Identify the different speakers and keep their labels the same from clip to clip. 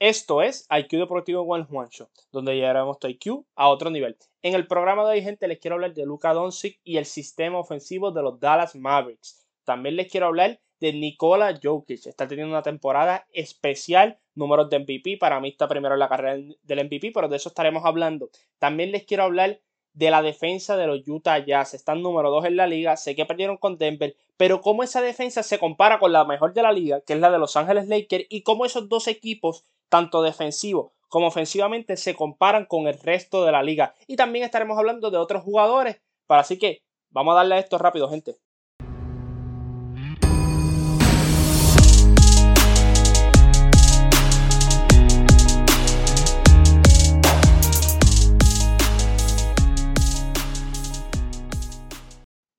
Speaker 1: Esto es IQ Deportivo One Juan Show, donde llevaremos tu IQ a otro nivel. En el programa de hoy, gente, les quiero hablar de Luka Doncic y el sistema ofensivo de los Dallas Mavericks. También les quiero hablar de Nikola Jokic. Está teniendo una temporada especial, números de MVP. Para mí está primero en la carrera del MVP, pero de eso estaremos hablando. También les quiero hablar de la defensa de los Utah Jazz. Están número 2 en la liga. Sé que perdieron con Denver, pero cómo esa defensa se compara con la mejor de la liga, que es la de Los Ángeles Lakers, y cómo esos dos equipos, tanto defensivos como ofensivamente, se comparan con el resto de la liga. Y también estaremos hablando de otros jugadores. Así que vamos a darle a esto rápido, gente.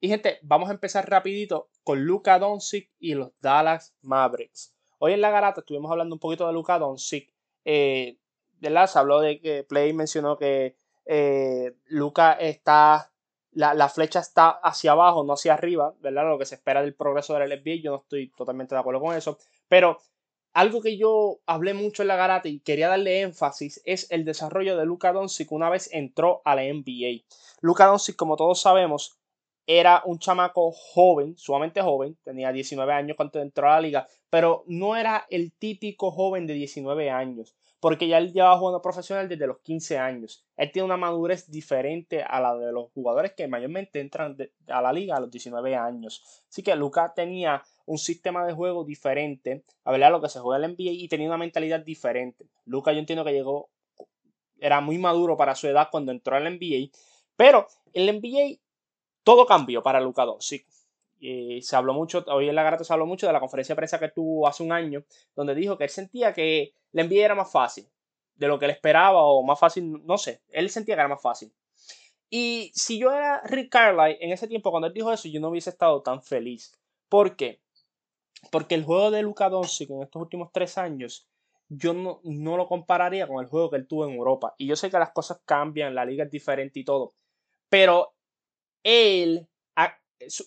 Speaker 1: Y gente, vamos a empezar rapidito con Luka Doncic y los Dallas Mavericks. Hoy en la garata estuvimos hablando un poquito de Luka Doncic. Eh, ¿verdad? Se habló de que Play mencionó que eh, Luka está, la, flecha está hacia abajo, no hacia arriba, ¿verdad? Lo que se espera del progreso del NBA, yo no estoy totalmente de acuerdo con eso, pero algo que yo hablé mucho en la garata y quería darle énfasis es el desarrollo de Luka Doncic una vez entró a la NBA. Luka Doncic, como todos sabemos, era un chamaco joven, sumamente joven, tenía 19 años cuando entró a la liga, pero no era el típico joven de 19 años, porque ya él llevaba jugando profesional desde los 15 años. Él tiene una madurez diferente a la de los jugadores que mayormente entran a la liga a los 19 años. Así que Luca tenía un sistema de juego diferente a ver lo que se juega en el NBA y tenía una mentalidad diferente. Luca yo entiendo que llegó, era muy maduro para su edad cuando entró al NBA, pero el NBA todo cambió para Luka Doncic. Y se habló mucho, hoy en la garata se habló mucho de la conferencia de prensa que tuvo hace un año, donde dijo que él sentía que la NBA era más fácil de lo que él esperaba o más fácil, no sé, él sentía que era más fácil. Y si yo era Rick Carlisle en ese tiempo cuando él dijo eso, yo no hubiese estado tan feliz. ¿Por qué? Porque el juego de Luka Doncic en estos últimos tres años, yo no, no lo compararía con el juego que él tuvo en Europa. Y yo sé que las cosas cambian, la liga es diferente y todo. Pero él,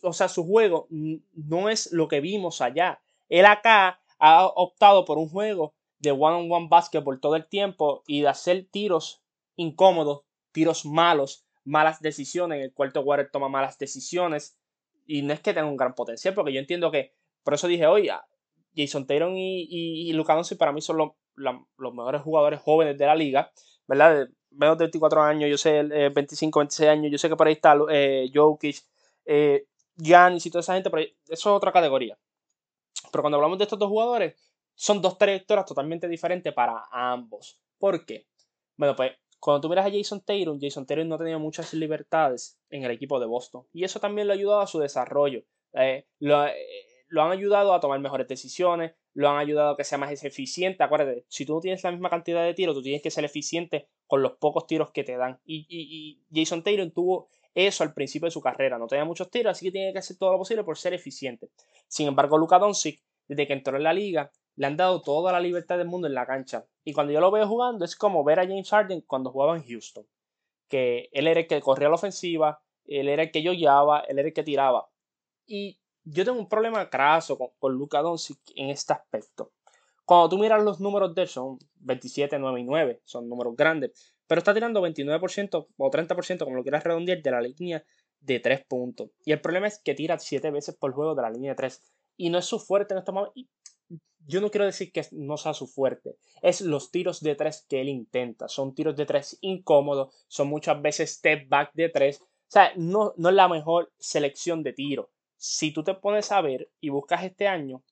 Speaker 1: o sea, su juego no es lo que vimos allá. Él acá ha optado por un juego de one-on-one basketball todo el tiempo y de hacer tiros incómodos, tiros malos, malas decisiones. En el cuarto quarter toma malas decisiones. Y no es que tenga un gran potencial, porque yo entiendo que, por eso dije, oye, Jason Taylor y, y, Luka para mí son los, los mejores jugadores jóvenes de la liga, ¿verdad? Menos de 24 años, yo sé, 25, eh, 26 años, yo sé que por ahí está eh, Jokic, eh, y toda esa gente, pero eso es otra categoría. Pero cuando hablamos de estos dos jugadores, son dos trayectorias totalmente diferentes para ambos. ¿Por qué? Bueno, pues cuando tú miras a Jason Taylor, Jason Taylor no tenía muchas libertades en el equipo de Boston. Y eso también le ha ayudado a su desarrollo. lo, lo han ayudado a tomar mejores decisiones, lo han ayudado a que sea más eficiente. Acuérdate, si tú no tienes la misma cantidad de tiros, tú tienes que ser eficiente con los pocos tiros que te dan. Y, Jason Taylor tuvo eso al principio de su carrera. No tenía muchos tiros, así que tiene que hacer todo lo posible por ser eficiente. Sin embargo, Luka Doncic, desde que entró en la liga, le han dado toda la libertad del mundo en la cancha. Y cuando yo lo veo jugando, es como ver a James Harden cuando jugaba en Houston. Que él era el que corría la ofensiva, él era el que yo guiaba, él era el que tiraba. Y yo tengo un problema craso con, con Luka Doncic en este aspecto. Cuando tú miras los números de él, son 27, 9 y 9, son números grandes, pero está tirando 29% o 30%, como lo quieras redondear, de la línea de 3 puntos. Y el problema es que tira 7 veces por juego de la línea de 3. Y no es su fuerte en estos momentos. Yo no quiero decir que no sea su fuerte. Es los tiros de 3 que él intenta. Son tiros de 3 incómodos. Son muchas veces step back de 3. O sea, no, no es la mejor selección de tiro si tú te pones a ver y buscas este año,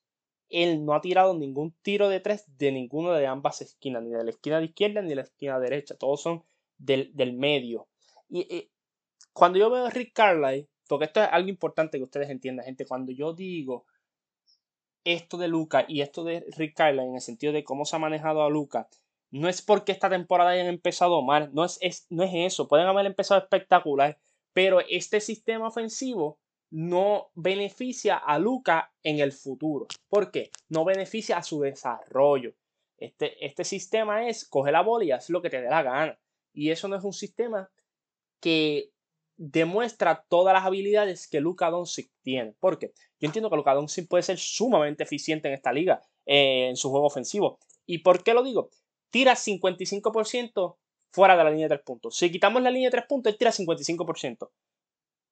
Speaker 1: él no ha tirado ningún tiro de tres de ninguna de ambas esquinas, ni de la esquina de izquierda ni de la esquina derecha, todos son del, medio. Y cuando yo veo a Rick Carlisle, porque esto es algo importante que ustedes entiendan, gente, cuando yo digo esto de Luca y esto de Rick Carlisle en el sentido de cómo se ha manejado a Luca, no es porque esta temporada hayan empezado mal, no es, es, no es eso, pueden haber empezado espectacular, pero este sistema ofensivo no beneficia a Luca en el futuro. ¿Por qué? No beneficia a su desarrollo. Este, este sistema es coge la bola y haz lo que te dé la gana. Y eso no es un sistema que demuestra todas las habilidades que Luca Doncic tiene. ¿Por qué? Yo entiendo que Luca Doncic puede ser sumamente eficiente en esta liga, eh, en su juego ofensivo. ¿Y por qué lo digo? tira 55% fuera de la línea de tres puntos. Si quitamos la línea de tres puntos, él tira 55%.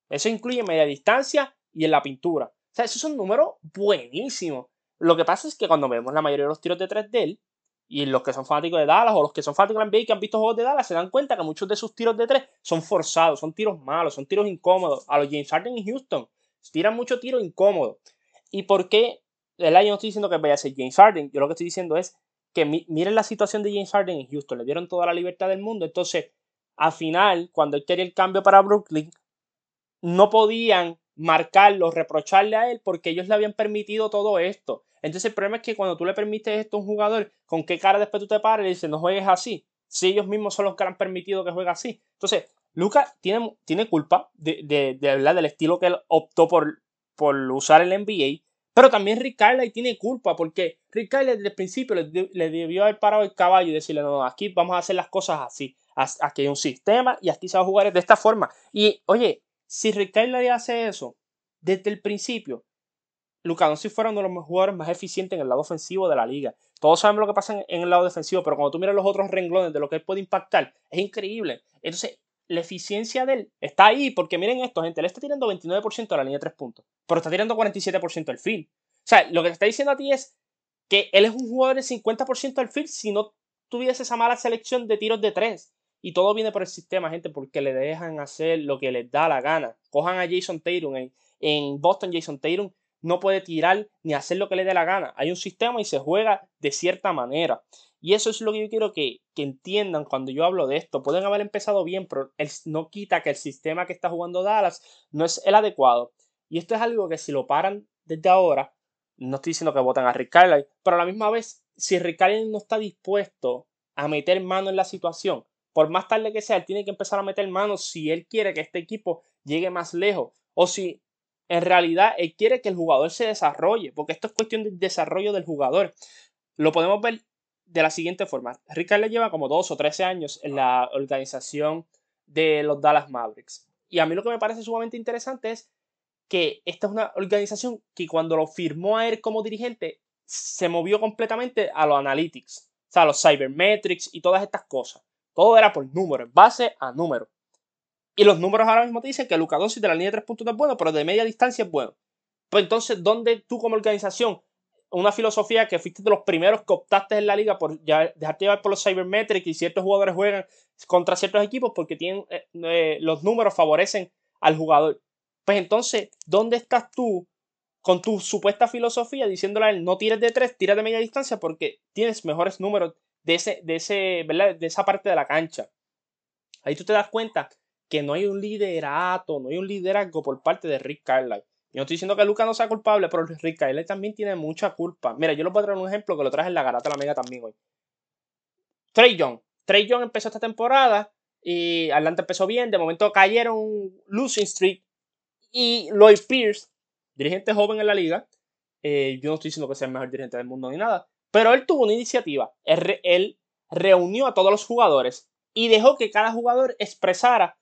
Speaker 1: Eso incluye media distancia y en la pintura. O sea, esos son números buenísimos. Lo que pasa es que cuando vemos la mayoría de los tiros de tres de él, y los que son fanáticos de Dallas o los que son fanáticos de NBA y que han visto juegos de Dallas, se dan cuenta que muchos de sus tiros de tres son forzados, son tiros malos, son tiros incómodos. A los James Harden y Houston tiran mucho tiro incómodo. ¿Y por qué? Yo no estoy diciendo que vaya a ser James Harden. Yo lo que estoy diciendo es que miren la situación de James Harden en Houston. Le dieron toda la libertad del mundo. Entonces, al final, cuando él quería el cambio para Brooklyn, no podían marcarlo, reprocharle a él porque ellos le habían permitido todo esto. Entonces el problema es que cuando tú le permites esto a un jugador, ¿con qué cara después tú te pares y dices no juegues así? Si ellos mismos son los que han permitido que juegue así. Entonces, Luca tiene, tiene culpa de, de, de, del estilo que él optó por, por usar el NBA, pero también Rick Carlisle tiene culpa porque Rick Carlisle desde el principio le, le, debió haber parado el caballo y decirle, no, no, aquí vamos a hacer las cosas así. Aquí hay un sistema y aquí se va a jugar de esta forma. Y oye, si Rick hace eso desde el principio, Luka Doncic fuera uno de los jugadores más eficientes en el lado ofensivo de la liga. Todos sabemos lo que pasa en, el lado defensivo, pero cuando tú miras los otros renglones de lo que él puede impactar, es increíble. Entonces, la eficiencia de él está ahí, porque miren esto, gente, él está tirando 29% de la línea de 3 puntos, pero está tirando 47% del field. O sea, lo que te está diciendo a ti es que él es un jugador de 50% del field si no tuviese esa mala selección de tiros de 3. Y todo viene por el sistema, gente, porque le dejan hacer lo que les da la gana. Cojan a Jason Tatum. En, en Boston, Jason Tatum no puede tirar ni hacer lo que le dé la gana. Hay un sistema y se juega de cierta manera. Y eso es lo que yo quiero que, que entiendan cuando yo hablo de esto. Pueden haber empezado bien, pero no quita que el sistema que está jugando Dallas no es el adecuado. Y esto es algo que si lo paran desde ahora, no estoy diciendo que voten a Rick Carlisle, pero a la misma vez, si Rick Carlisle no está dispuesto a meter mano en la situación, por más tarde que sea, él tiene que empezar a meter manos si él quiere que este equipo llegue más lejos o si en realidad él quiere que el jugador se desarrolle, porque esto es cuestión del desarrollo del jugador. Lo podemos ver de la siguiente forma. Ricardo le lleva como dos o trece años en la organización de los Dallas Mavericks. Y a mí lo que me parece sumamente interesante es que esta es una organización que cuando lo firmó a él como dirigente se movió completamente a los analytics, o sea, a los cybermetrics y todas estas cosas. Todo era por números, base a números. Y los números ahora mismo te dicen que Luka Doncic de la línea de tres puntos es bueno, pero de media distancia es bueno. Pues entonces, ¿dónde tú como organización, una filosofía que fuiste de los primeros que optaste en la liga por dejarte llevar por los cybermetrics y ciertos jugadores juegan contra ciertos equipos porque tienen eh, eh, los números favorecen al jugador? Pues entonces, ¿dónde estás tú con tu supuesta filosofía diciéndole a él no tires de tres, tira de media distancia porque tienes mejores números de, ese, de, ese, de esa parte de la cancha. Ahí tú te das cuenta que no hay un liderato, no hay un liderazgo por parte de Rick Carlisle. Yo no estoy diciendo que Luca no sea culpable, pero Rick Carlisle también tiene mucha culpa. Mira, yo lo puedo traer un ejemplo que lo traje en la garata la mega también hoy. Trey Young. Trey Young empezó esta temporada y Atlanta empezó bien. De momento cayeron losing streak. Y Lloyd Pierce, dirigente joven en la liga, eh, yo no estoy diciendo que sea el mejor dirigente del mundo ni nada, pero él tuvo una iniciativa. Él, reunió a todos los jugadores y dejó que cada jugador expresara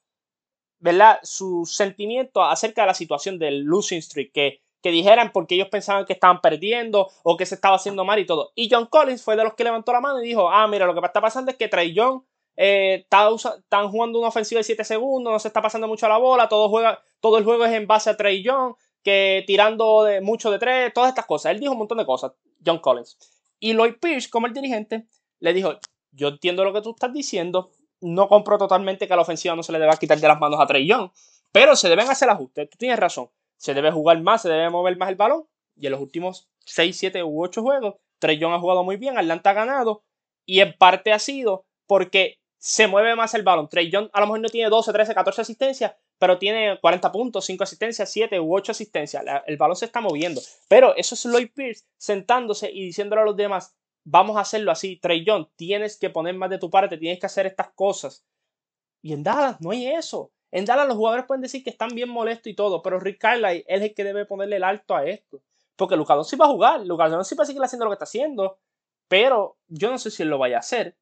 Speaker 1: ¿verdad? su sentimiento acerca de la situación del losing streak, que, que dijeran porque ellos pensaban que estaban perdiendo o que se estaba haciendo mal y todo. Y John Collins fue de los que levantó la mano y dijo, ah, mira, lo que está pasando es que Trey Young eh, está están jugando una ofensiva de 7 segundos, no se está pasando mucho la bola, todo, el juego es en base a Trey Young, que tirando de, mucho de tres, todas estas cosas. Él dijo un montón de cosas, John Collins. Y Lloyd Pierce, como el dirigente, le dijo, yo entiendo lo que tú estás diciendo, no compro totalmente que a la ofensiva no se le deba quitar de las manos a Trey Young, pero se deben hacer ajustes, tú tienes razón, se debe jugar más, se debe mover más el balón, y en los últimos 6, 7 u 8 juegos, Trey Young ha jugado muy bien, Atlanta ha ganado, y en parte ha sido porque se mueve más el balón. Trey Young a lo mejor no tiene 12, 13, 14 asistencias, pero tiene 40 puntos, 5 asistencias, 7 u 8 asistencias. el balón se está moviendo. Pero eso es Lloyd Pierce sentándose y diciéndole a los demás, vamos a hacerlo así. Trey Young, tienes que poner más de tu parte, tienes que hacer estas cosas. Y en Dallas no hay eso. En Dallas los jugadores pueden decir que están bien molestos y todo, pero Rick Carlisle es el que debe ponerle el alto a esto. Porque Lucas sí va a jugar, Lucas sí va a seguir haciendo lo que está haciendo, pero yo no sé si él lo vaya a hacer.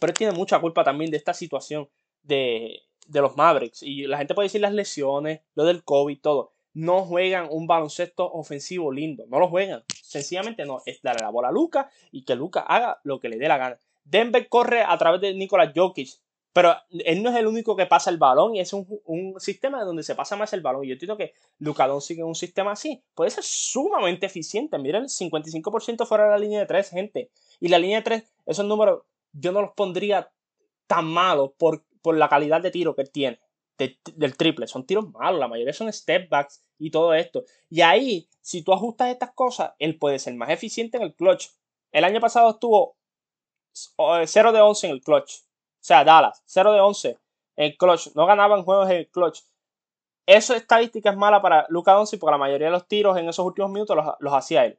Speaker 1: Pero él tiene mucha culpa también de esta situación de, de los Mavericks. Y la gente puede decir las lesiones, lo del COVID, todo. No juegan un baloncesto ofensivo lindo. No lo juegan. Sencillamente no. Es darle la bola a Luca y que Luca haga lo que le dé la gana. Denver corre a través de Nikola Jokic, pero él no es el único que pasa el balón y es un, un sistema donde se pasa más el balón. Y yo entiendo que Doncic en un sistema así puede ser sumamente eficiente. Miren, el 55% fuera de la línea de 3, gente. Y la línea de 3, esos números yo no los pondría tan malos por, por la calidad de tiro que él tiene. del triple. Son tiros malos, la mayoría son step backs y todo esto. Y ahí, si tú ajustas estas cosas, él puede ser más eficiente en el clutch. El año pasado estuvo 0 de 11 en el clutch. O sea, Dallas, 0 de 11 en clutch. No ganaban juegos en el clutch. Esa estadística es mala para Luca Doncic porque la mayoría de los tiros en esos últimos minutos los, hacía él.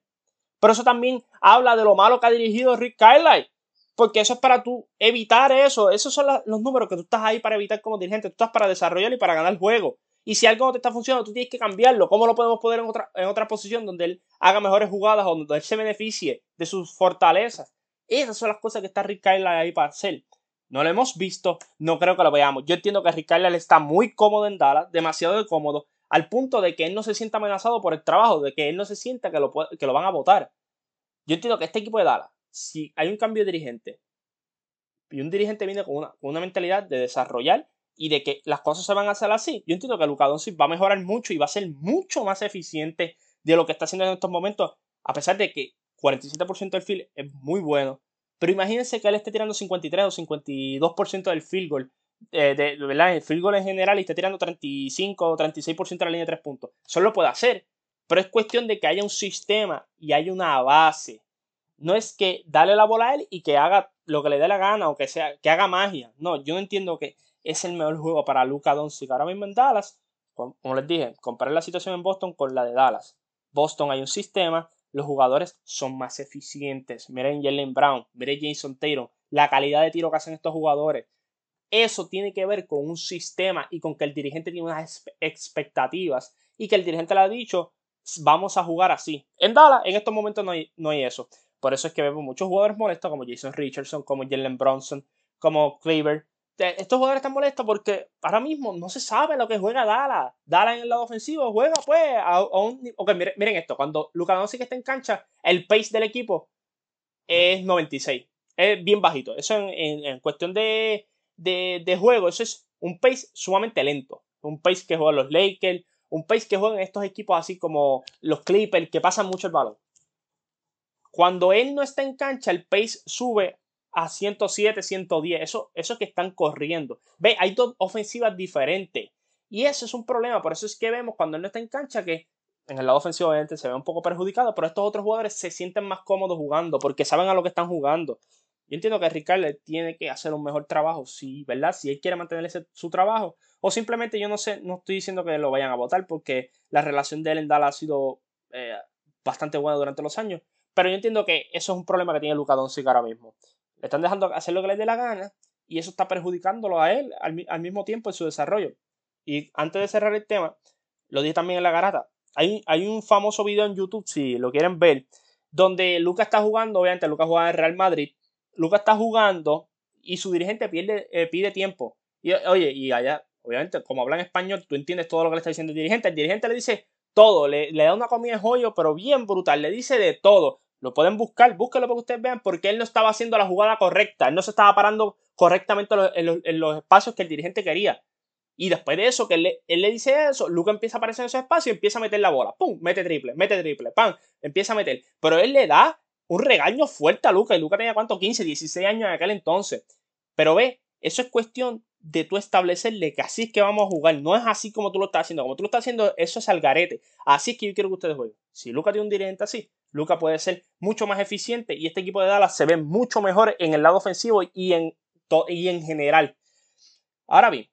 Speaker 1: Pero eso también habla de lo malo que ha dirigido Rick Carlisle. Porque eso es para tú evitar eso. Esos son los números que tú estás ahí para evitar como dirigente. Tú estás para desarrollar y para ganar el juego. Y si algo no te está funcionando, tú tienes que cambiarlo. ¿Cómo lo podemos poner en otra, posición donde él haga mejores jugadas o donde él se beneficie de sus fortalezas? Esas son las cosas que está Rick Carlisle ahí para hacer. No lo hemos visto, no creo que lo veamos. Yo entiendo que Rick está muy cómodo en Dallas, demasiado cómodo, al punto de que él no se sienta amenazado por el trabajo, de que él no se sienta que lo, que lo van a votar. Yo entiendo que este equipo de Dallas, si hay un cambio de dirigente, y un dirigente viene con una, con una mentalidad de desarrollar y de que las cosas se van a hacer así, yo entiendo que Luka Doncic va a mejorar mucho y va a ser mucho más eficiente de lo que está haciendo en estos momentos, a pesar de que 47% del field es muy bueno, pero imagínense que él esté tirando 53 o 52% del field goal. Eh, de, ¿verdad? El field goal en general y esté tirando 35 o 36% de la línea de 3 puntos. Eso lo puede hacer. Pero es cuestión de que haya un sistema y haya una base. No es que dale la bola a él y que haga lo que le dé la gana o que, sea, que haga magia. No, yo entiendo que es el mejor juego para Luca Doncic ahora mismo en Dallas. Como les dije, comparar la situación en Boston con la de Dallas. Boston hay un sistema, los jugadores son más eficientes. Miren Jalen Brown, miren Jason Taylor, la calidad de tiro que hacen estos jugadores. Eso tiene que ver con un sistema y con que el dirigente tiene unas expectativas y que el dirigente le ha dicho, vamos a jugar así. En Dallas, en estos momentos no hay, no hay eso. Por eso es que vemos muchos jugadores molestos como Jason Richardson, como Jalen Bronson, como Cleaver, estos jugadores están molestos porque ahora mismo no se sabe lo que juega Dala. Dala en el lado ofensivo juega pues a, un... miren, esto, cuando Luka Doncic está en cancha, el pace del equipo es 96. Es bien bajito. Eso en, cuestión de, de, juego, eso es un pace sumamente lento. Un pace que juegan los Lakers, un pace que juegan estos equipos así como los Clippers, que pasan mucho el balón. Cuando él no está en cancha, el pace sube a 107, 110. Eso, eso que están corriendo. Ve, hay dos ofensivas diferentes. Y eso es un problema. Por eso es que vemos cuando él no está en cancha que en el lado ofensivo obviamente se ve un poco perjudicado, pero estos otros jugadores se sienten más cómodos jugando porque saben a lo que están jugando. Yo entiendo que Ricardo tiene que hacer un mejor trabajo, sí, ¿verdad? Si él quiere mantener su trabajo. O simplemente yo no sé, no estoy diciendo que lo vayan a votar porque la relación de él en Dallas ha sido eh, bastante buena durante los años. Pero yo entiendo que eso es un problema que tiene Luka Doncic ahora mismo. Le están dejando hacer lo que le dé la gana y eso está perjudicándolo a él al, mismo tiempo en su desarrollo. Y antes de cerrar el tema, lo dije también en la garata. Hay, hay un famoso video en YouTube, si lo quieren ver, donde Lucas está jugando, obviamente Lucas juega en Real Madrid, Lucas está jugando y su dirigente eh, pide tiempo. Y oye, y allá, obviamente, como habla en español, tú entiendes todo lo que le está diciendo el dirigente. El dirigente le dice todo, le, le da una comida de joyo, pero bien brutal, le dice de todo. Lo pueden buscar, búsquenlo para que ustedes vean, porque él no estaba haciendo la jugada correcta, él no se estaba parando correctamente en los, espacios que el dirigente quería. Y después de eso, que él le, dice eso, Luca empieza a aparecer en esos espacios y empieza a meter la bola. ¡Pum! Mete triple, mete triple, ¡pam! Empieza a meter. Pero él le da un regaño fuerte a Luca. Y Luca tenía cuánto? 15, 16 años en aquel entonces. Pero ve, eso es cuestión de tú establecerle que así es que vamos a jugar. No es así como tú lo estás haciendo. Como tú lo estás haciendo, eso es al garete. Así es que yo quiero que ustedes jueguen. Si Luca tiene un dirigente así, Luca puede ser mucho más eficiente y este equipo de Dallas se ve mucho mejor en el lado ofensivo y en, y en general. Ahora bien,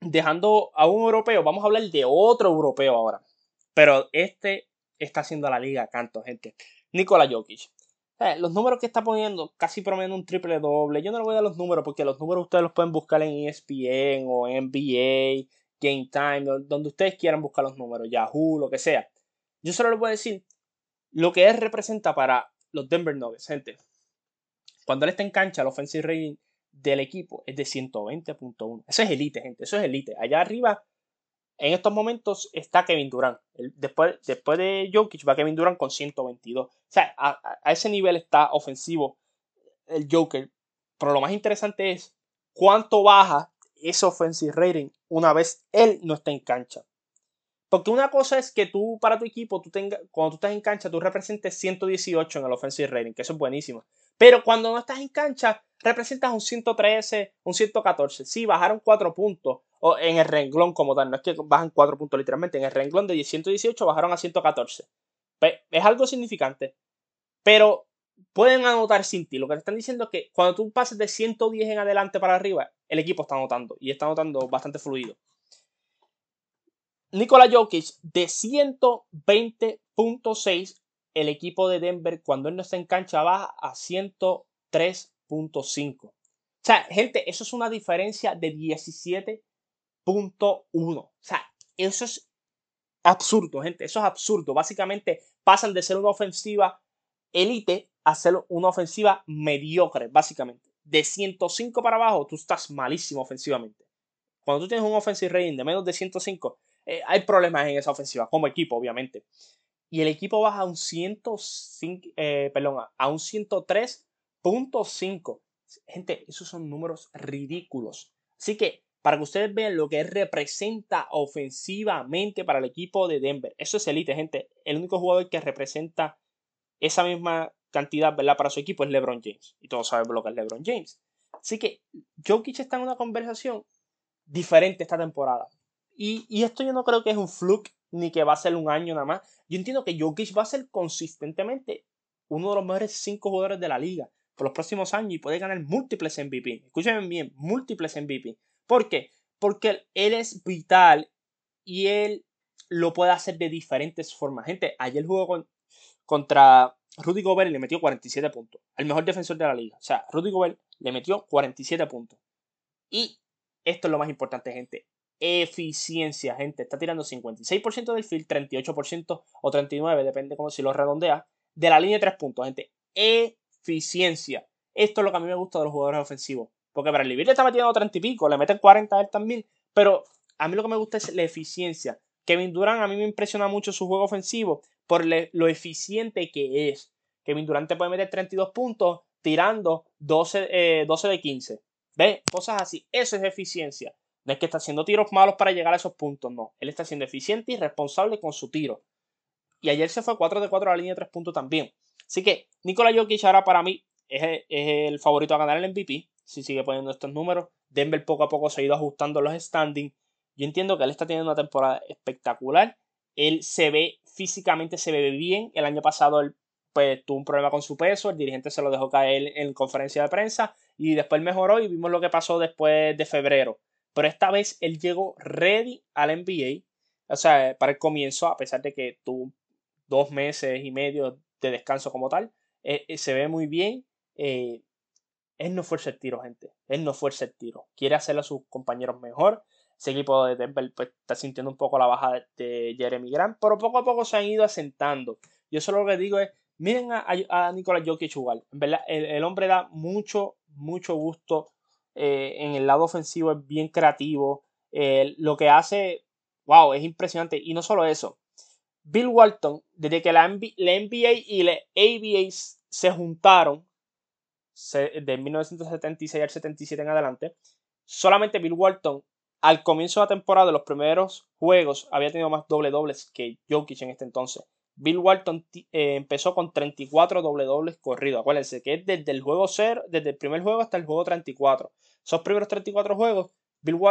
Speaker 1: dejando a un europeo, vamos a hablar de otro europeo ahora. Pero este está haciendo la liga canto, gente. Nikola Jokic. Los números que está poniendo, casi promediando un triple doble. Yo no le voy a dar los números porque los números ustedes los pueden buscar en ESPN o NBA, Game Time, donde ustedes quieran buscar los números, Yahoo, lo que sea. Yo solo les voy a decir lo que él representa para los Denver Nuggets, gente. Cuando él está en cancha, el offensive rating del equipo es de 120.1. Eso es elite, gente. Eso es elite. Allá arriba en estos momentos está Kevin Durant. Después, después de Jokic va Kevin Durant con 122. O sea, a, ese nivel está ofensivo el Joker. Pero lo más interesante es cuánto baja ese offensive rating una vez él no está en cancha. Porque una cosa es que tú, para tu equipo, tú tengas, cuando tú estás en cancha, tú representes 118 en el offensive rating, que eso es buenísimo. Pero cuando no estás en cancha, representas un 113, un 114. Sí, bajaron 4 puntos o en el renglón como tal. No es que bajan 4 puntos literalmente. En el renglón de 118 bajaron a 114. Es algo significante. Pero pueden anotar sin ti. Lo que te están diciendo es que cuando tú pases de 110 en adelante para arriba, el equipo está anotando. Y está anotando bastante fluido. Nikola Jokic de 120.6, el equipo de Denver cuando él no está en cancha baja a 103.5. O sea, gente, eso es una diferencia de 17.1. O sea, eso es absurdo, gente. Eso es absurdo. Básicamente pasan de ser una ofensiva élite a ser una ofensiva mediocre, básicamente. De 105 para abajo, tú estás malísimo ofensivamente. Cuando tú tienes un offensive rating de menos de 105, eh, hay problemas en esa ofensiva, como equipo, obviamente. Y el equipo baja a un, 105, eh, perdón, a un 103.5. Gente, esos son números ridículos. Así que, para que ustedes vean lo que representa ofensivamente para el equipo de Denver. Eso es elite, gente. El único jugador que representa esa misma cantidad, ¿verdad? Para su equipo es LeBron James. Y todos sabemos lo que es LeBron James. Así que Jokic está en una conversación diferente esta temporada. Y, esto yo no creo que es un fluke ni que va a ser un año nada más. Yo entiendo que Jokic va a ser consistentemente uno de los mejores cinco jugadores de la liga por los próximos años y puede ganar múltiples MVP. Escúchenme bien, múltiples MVP. ¿Por qué? Porque él es vital y él lo puede hacer de diferentes formas. Gente, ayer jugó contra Rudy Gobert y le metió 47 puntos. El mejor defensor de la liga. O sea, Rudy Gobert le metió 47 puntos. Y esto es lo más importante, gente eficiencia, gente. Está tirando 56% del field, 38% o 39%, depende como si lo redondea, de la línea de 3 puntos, gente. Eficiencia. Esto es lo que a mí me gusta de los jugadores ofensivos. Porque para el le está metiendo 30 y pico, le meten 40 a él también. Pero a mí lo que me gusta es la eficiencia. Kevin Durant a mí me impresiona mucho su juego ofensivo por lo eficiente que es. Kevin Durant te puede meter 32 puntos tirando 12, 12 eh, de 15. ¿Ves? Cosas así. Eso es eficiencia. No es que está haciendo tiros malos para llegar a esos puntos, no. Él está siendo eficiente y responsable con su tiro. Y ayer se fue 4 de 4 a la línea de 3 puntos también. Así que Nikola Jokic ahora para mí es, el favorito a ganar el MVP. Si sigue poniendo estos números. Denver poco a poco se ha ido ajustando los standings. Yo entiendo que él está teniendo una temporada espectacular. Él se ve físicamente, se ve bien. El año pasado él pues, tuvo un problema con su peso. El dirigente se lo dejó caer en conferencia de prensa. Y después mejoró y vimos lo que pasó después de febrero. Pero esta vez él llegó ready al NBA. O sea, para el comienzo, a pesar de que tuvo dos meses y medio de descanso como tal, eh, eh, se ve muy bien. Eh, él no fuerza el tiro, gente. Él no fuerza el tiro. Quiere hacerlo a sus compañeros mejor. Ese equipo de Denver pues, está sintiendo un poco la baja de Jeremy Grant, pero poco a poco se han ido asentando. Yo solo lo que digo es, miren a, a, Nicolás Jokic. En verdad, el, hombre da mucho, mucho gusto eh, en el lado ofensivo es bien creativo. Eh, lo que hace, wow, es impresionante. Y no solo eso. Bill Walton, desde que la, NBA y la ABA se juntaron, de 1976 al 77 en adelante, solamente Bill Walton, al comienzo de la temporada de los primeros juegos, había tenido más doble dobles que Jokic en este entonces. Bill Walton eh, empezó con 34 doble dobles corridos. Acuérdense que es desde el juego 0, desde el primer juego hasta el juego 34. Esos primeros 34 juegos,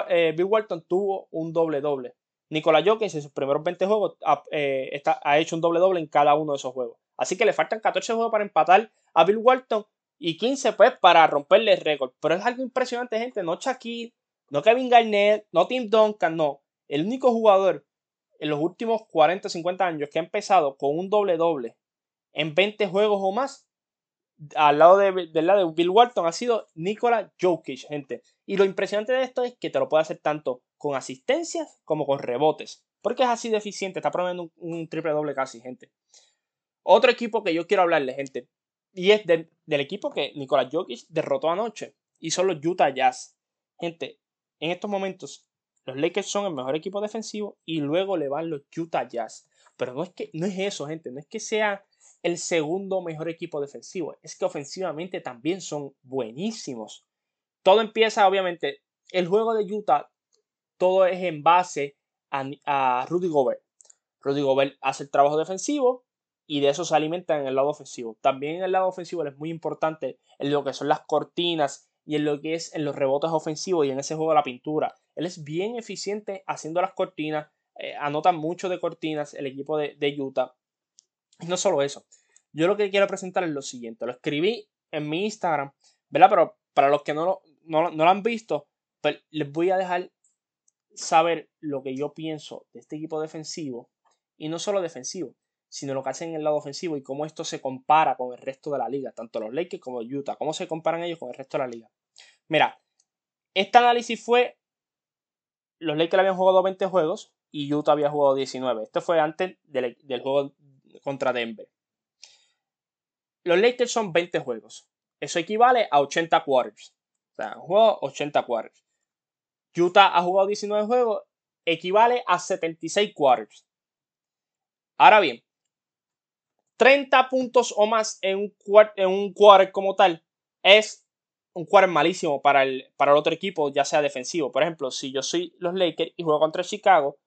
Speaker 1: eh, Bill, Walton tuvo un doble doble. Nikola Jokic en sus primeros 20 juegos ha, eh, ha hecho un doble doble en cada uno de esos juegos. Así que le faltan 14 juegos para empatar a Bill Walton y 15 pues para romperle el récord. Pero es algo impresionante, gente. No Shaquille, no Kevin Garnett, no Tim Duncan, no. El único jugador en los últimos 40, 50 años que ha empezado con un doble doble en 20 juegos o más, al lado de, de Bill Walton, ha sido Nikola Jokic, gente. Y lo impresionante de esto es que te lo puede hacer tanto con asistencias como con rebotes. Porque es así de eficiente, está promediando un, triple doble casi, gente. Otro equipo que yo quiero hablarle, gente, y es del equipo que Nikola Jokic derrotó anoche, y son los Utah Jazz. Gente, en estos momentos los Lakers son el mejor equipo defensivo y luego le van los Utah Jazz. Pero no es que no es eso, gente, no es que sea el segundo mejor equipo defensivo, es que ofensivamente también son buenísimos. Todo empieza, obviamente, el juego de Utah, todo es en base a, a Rudy Gobert. Rudy Gobert hace el trabajo defensivo y de eso se alimenta en el lado ofensivo. También en el lado ofensivo es muy importante en lo que son las cortinas y en lo que es en los rebotes ofensivos y en ese juego de la pintura. Él es bien eficiente haciendo las cortinas, eh, anota mucho de cortinas el equipo de, Utah. Y no solo eso, yo lo que quiero presentar es lo siguiente, lo escribí en mi Instagram, ¿verdad? Pero para los que no, lo han visto, pues les voy a dejar saber lo que yo pienso de este equipo defensivo y no solo defensivo, sino lo que hacen en el lado ofensivo y cómo esto se compara con el resto de la liga, tanto los Lakers como Utah, cómo se comparan ellos con el resto de la liga. Mira, este análisis fue, los Lakers habían jugado 20 juegos y Utah había jugado 19. Esto fue antes del, juego contra Denver. Los Lakers son 20 juegos. Eso equivale a 80 quarters. O sea, juego 80 quarters. Utah ha jugado 19 juegos, equivale a 76 quarters. Ahora bien, 30 puntos o más en un, en un quarter como tal es un quarter malísimo para el, para el otro equipo, ya sea defensivo. Por ejemplo, si yo soy los Lakers y juego contra Chicago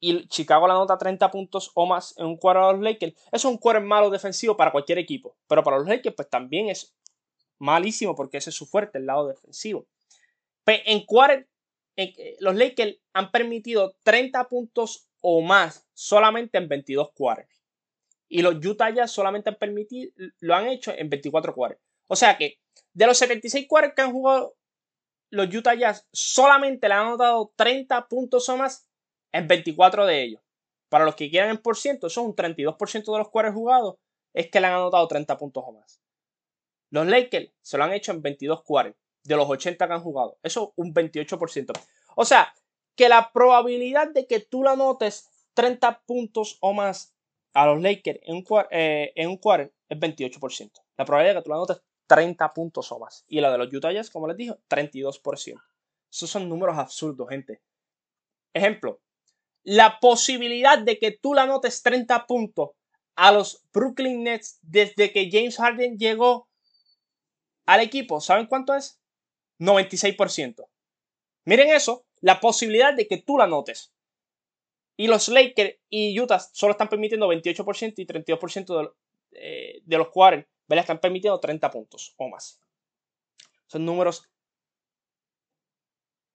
Speaker 1: y Chicago la nota 30 puntos o más en un quarter a los Lakers, es un quarter malo defensivo para cualquier equipo. Pero para los Lakers, pues también es malísimo porque ese es su fuerte, el lado defensivo. Pues en quarter, eh, los Lakers han permitido 30 puntos o más solamente en 22 quarters. Y los Utah Jazz solamente han permitido, lo han hecho en 24 quarters. O sea que de los 76 quarters que han jugado los Utah Jazz, solamente le han anotado 30 puntos o más en 24 de ellos. Para los que quieran en por ciento, eso es un 32% de los quarters jugados, es que le han anotado 30 puntos o más. Los Lakers se lo han hecho en 22 quarters de los 80 que han jugado. Eso es un 28%. O sea, que la probabilidad de que tú la anotes 30 puntos o más a los Lakers en un, eh, quarter es 28%. La probabilidad de que tú la anotes 30 puntos o más. Y la de los Utah Jazz, como les dije, 32%. Esos son números absurdos, gente. Ejemplo, la posibilidad de que tú la anotes 30 puntos a los Brooklyn Nets desde que James Harden llegó al equipo, ¿saben cuánto es? 96%. Miren eso, la posibilidad de que tú la notes. Y los Lakers y Utah solo están permitiendo 28% y 32% de, eh, de los cuales están permitiendo 30 puntos o más. Son números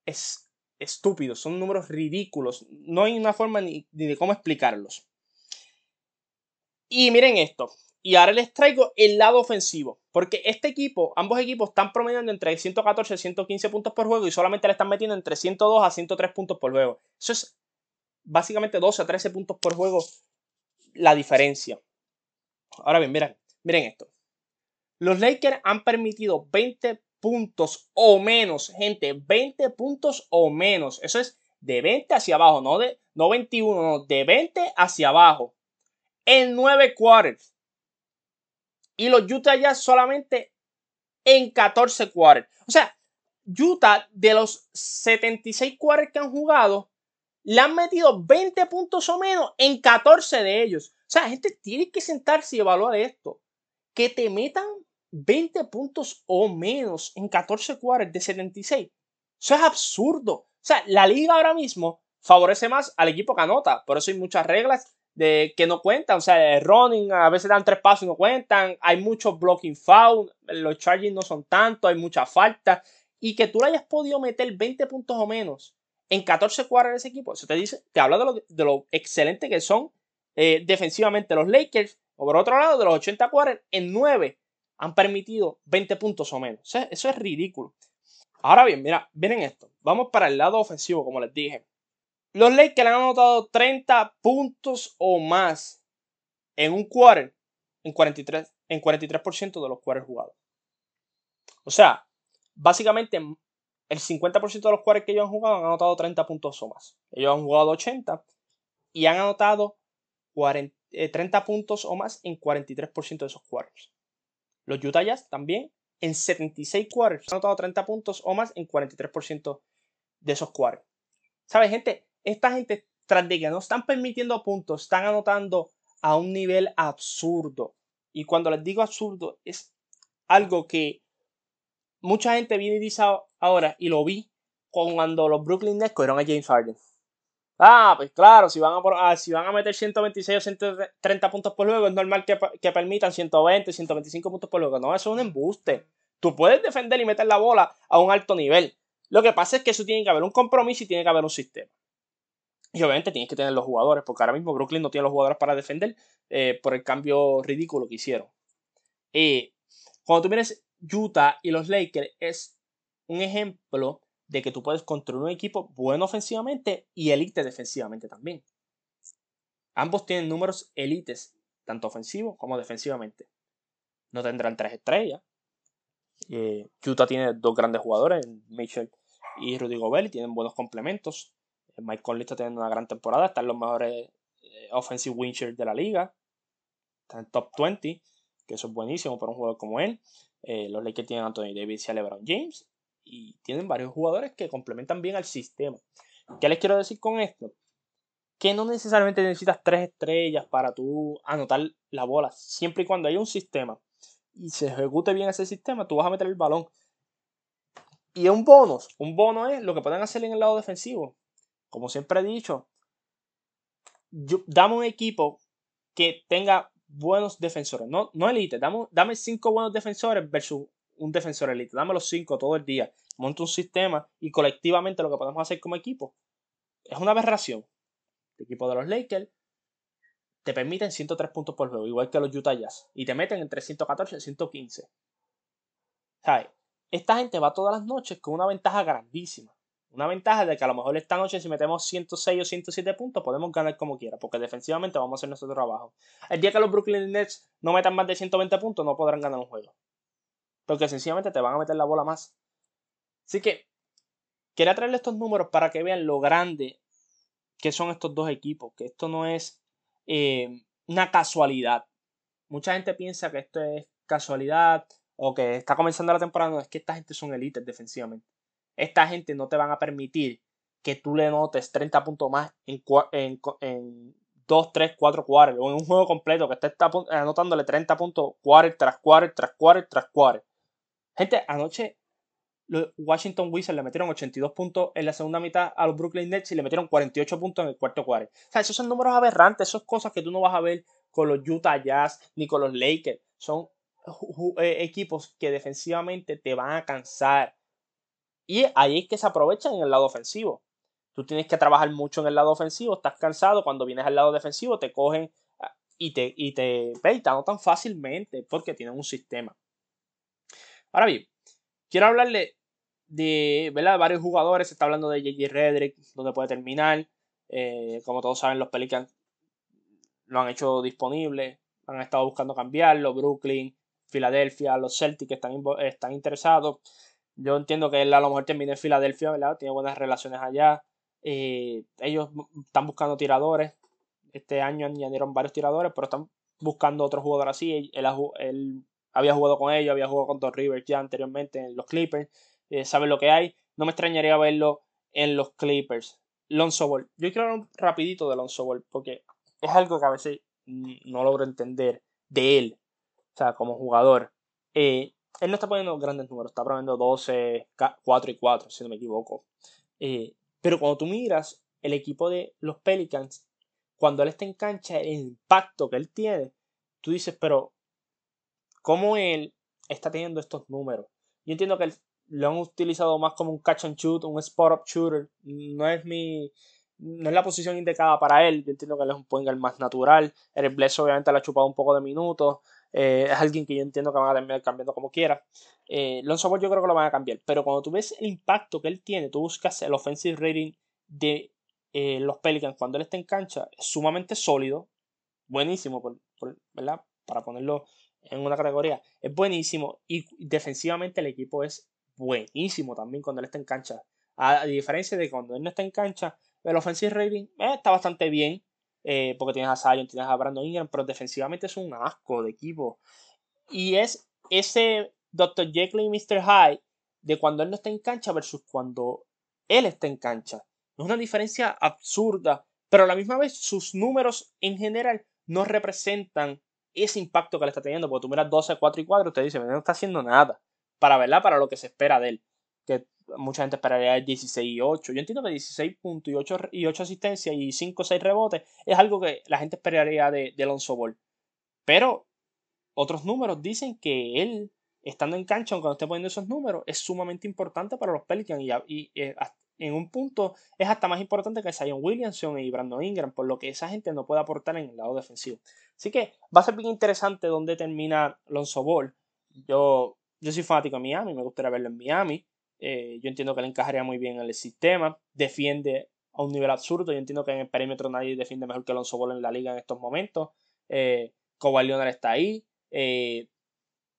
Speaker 1: es, estúpidos, son números ridículos. No hay una forma ni de cómo explicarlos. Y miren esto. Y ahora les traigo el lado ofensivo. Porque este equipo, ambos equipos están promediando entre 114 y 115 puntos por juego y solamente le están metiendo entre 102 a 103 puntos por juego. Eso es básicamente 12 a 13 puntos por juego la diferencia. Ahora bien, miren, miren esto. Los Lakers han permitido 20 puntos o menos, gente, 20 puntos o menos. Eso es de 20 hacia abajo, no de no 21, no, de 20 hacia abajo. En 9 quarters. Y los Utah ya solamente en 14 quarters. O sea, Utah de los 76 quarters que han jugado, le han metido 20 puntos o menos en 14 de ellos. O sea, gente tiene que sentarse y evaluar esto. Que te metan 20 puntos o menos en 14 quarters de 76. Eso es absurdo. O sea, la liga ahora mismo favorece más al equipo que anota. Por eso hay muchas reglas de que no cuentan. O sea, running a veces dan tres pasos y no cuentan. Hay muchos blocking foul. Los charging no son tanto. Hay mucha falta. Y que tú le hayas podido meter 20 puntos o menos en 14 quarters de ese equipo. Eso te dice, te habla de lo, de lo excelente que son eh, defensivamente los Lakers. O por otro lado, de los 80 quarters en 9 han permitido 20 puntos o menos. Eso es, ridículo. Ahora bien, mira, miren esto. Vamos para el lado ofensivo, como les dije. Los Lakers han anotado 30 puntos o más en un quarter en 43%, en 43 de los quarters jugados. O sea, básicamente el 50% de los quarters que ellos han jugado han anotado 30 puntos o más. Ellos han jugado 80 y han anotado 30 eh, puntos o más en 43% de esos quarters. Los Utah Jazz también en 76 quarters han anotado 30 puntos o más en 43% de esos quarters. ¿Sabes, gente? Esta gente, tras de que no están permitiendo puntos, están anotando a un nivel absurdo. Y cuando les digo absurdo, es algo que mucha gente viene y dice ahora, y lo vi cuando los Brooklyn Nets cogieron a James Harden. Ah, pues claro, si van a, ah, si van a meter 126 o 130 puntos por juego, es normal que, que permitan 120, 125 puntos por juego. No, eso es un embuste. Tú puedes defender y meter la bola a un alto nivel. Lo que pasa es que eso tiene que haber un compromiso y tiene que haber un sistema. Y obviamente tienes que tener los jugadores, porque ahora mismo Brooklyn no tiene los jugadores para defender eh, por el cambio ridículo que hicieron. Y cuando tú vienes Utah y los Lakers, es un ejemplo de que tú puedes construir un equipo bueno ofensivamente y elite defensivamente también. Ambos tienen números elites, tanto ofensivos como defensivamente. No tendrán tres estrellas. Eh, Utah tiene dos grandes jugadores, Mitchell y Rudy Gobert, tienen buenos complementos. Mike Conley está teniendo una gran temporada, están los mejores eh, offensive winchers de la liga, está en top 20, que eso es buenísimo para un jugador como él. Eh, los Lakers tienen a Anthony Davis y a LeBron James, y tienen varios jugadores que complementan bien al sistema. ¿Qué les quiero decir con esto? Que no necesariamente necesitas tres estrellas para tú anotar la bola, siempre y cuando haya un sistema y se ejecute bien ese sistema, tú vas a meter el balón. Y un bonus, un bono es lo que pueden hacer en el lado defensivo como siempre he dicho, dame un equipo que tenga buenos defensores, no, no elite, dame, dame cinco buenos defensores versus un defensor elite, dame los cinco todo el día, monta un sistema y colectivamente lo que podemos hacer como equipo es una aberración. El equipo de los Lakers te permiten 103 puntos por juego, igual que los Utah Jazz, y te meten entre 114 y 115. ¿Sabes? Esta gente va todas las noches con una ventaja grandísima. Una ventaja de que a lo mejor esta noche si metemos 106 o 107 puntos podemos ganar como quiera, porque defensivamente vamos a hacer nuestro trabajo. El día que los Brooklyn Nets no metan más de 120 puntos no podrán ganar un juego. Porque sencillamente te van a meter la bola más. Así que quería traerle estos números para que vean lo grande que son estos dos equipos, que esto no es eh, una casualidad. Mucha gente piensa que esto es casualidad o que está comenzando la temporada, no, es que esta gente son élites defensivamente esta gente no te van a permitir que tú le notes 30 puntos más en, en, en 2, 3, 4 quarters o en un juego completo que esté anotándole 30 puntos quarter tras quarter tras quarter tras quarter. Gente, anoche los Washington Wizards le metieron 82 puntos en la segunda mitad a los Brooklyn Nets y le metieron 48 puntos en el cuarto quarter. O sea, esos son números aberrantes, esas cosas que tú no vas a ver con los Utah Jazz ni con los Lakers. Son eh, equipos que defensivamente te van a cansar. Y ahí es que se aprovechan en el lado ofensivo. Tú tienes que trabajar mucho en el lado ofensivo, estás cansado, cuando vienes al lado defensivo te cogen ah, y te, y te, no tan fácilmente porque tienen un sistema. Ahora bien, quiero hablarle de varios jugadores. Se está hablando de JJ Redrick, donde puede terminar. Eh, como todos saben, los Pelicans lo han hecho disponible. Han estado buscando cambiarlo. Brooklyn, Filadelfia, los Celtics están, están interesados. Yo entiendo que él a lo mejor termina en Filadelfia, ¿verdad? Tiene buenas relaciones allá. Eh, ellos están buscando tiradores. Este año añadieron varios tiradores, pero están buscando otro jugador así. Había jugado con ellos, había jugado con Don Rivers ya anteriormente en los Clippers. Eh, sabe lo que hay. No me extrañaría verlo en los Clippers. Lonzo Ball. Yo quiero hablar un rapidito de Lonzo Ball porque es algo que a veces no logro entender de él. O sea, como jugador. Eh, él no está poniendo grandes números, está poniendo 12, 4 y 4, si no me equivoco. Eh, pero cuando tú miras el equipo de los Pelicans, cuando él está en cancha, el impacto que él tiene, tú dices, pero ¿cómo él está teniendo estos números? Yo entiendo que lo han utilizado más como un catch and shoot, un spot up shooter. No es mi. No es la posición indicada para él. Yo entiendo que él es un point más natural. El Bless obviamente le ha chupado un poco de minutos. Eh, es alguien que yo entiendo que van a terminar cambiando como quiera. Eh, Lonzo yo creo que lo van a cambiar. Pero cuando tú ves el impacto que él tiene, tú buscas el offensive rating de eh, los Pelicans cuando él está en cancha, es sumamente sólido. Buenísimo, ¿verdad? Para ponerlo en una categoría. Es buenísimo. Y defensivamente el equipo es buenísimo también cuando él está en cancha. A, diferencia de cuando él no está en cancha, el offensive rating está bastante bien. Eh, porque tienes a Zion, tienes a Brandon Ingram, pero defensivamente es un asco de equipo. Y es ese Dr. Jekyll y Mr. Hyde de cuando él no está en cancha versus cuando él está en cancha. Es una diferencia absurda, pero a la misma vez sus números en general no representan ese impacto que le está teniendo. Porque tú miras 12, 4 y 4, te dice, no está haciendo nada. Para verla, para lo que se espera de él. Que mucha gente esperaría 16 y 8. Yo entiendo que 16 puntos y 8, y 8 asistencias y 5 o 6 rebotes es algo que la gente esperaría de, de Alonso Ball. Pero otros números dicen que él, estando en cancha, aunque no esté poniendo esos números, es sumamente importante para los Pelicans y, y, eh, en un punto es hasta más importante que Zion Williamson y Brandon Ingram, por lo que esa gente no puede aportar en el lado defensivo. Así que va a ser bien interesante dónde termina Lonzo Ball. Yo, yo soy fanático de Miami, me gustaría verlo en Miami. Eh, yo entiendo que le encajaría muy bien en el sistema. Defiende a un nivel absurdo. Yo entiendo que en el perímetro nadie defiende mejor que Lonzo Ball en la liga en estos momentos. Eh, Leonard está ahí. Eh,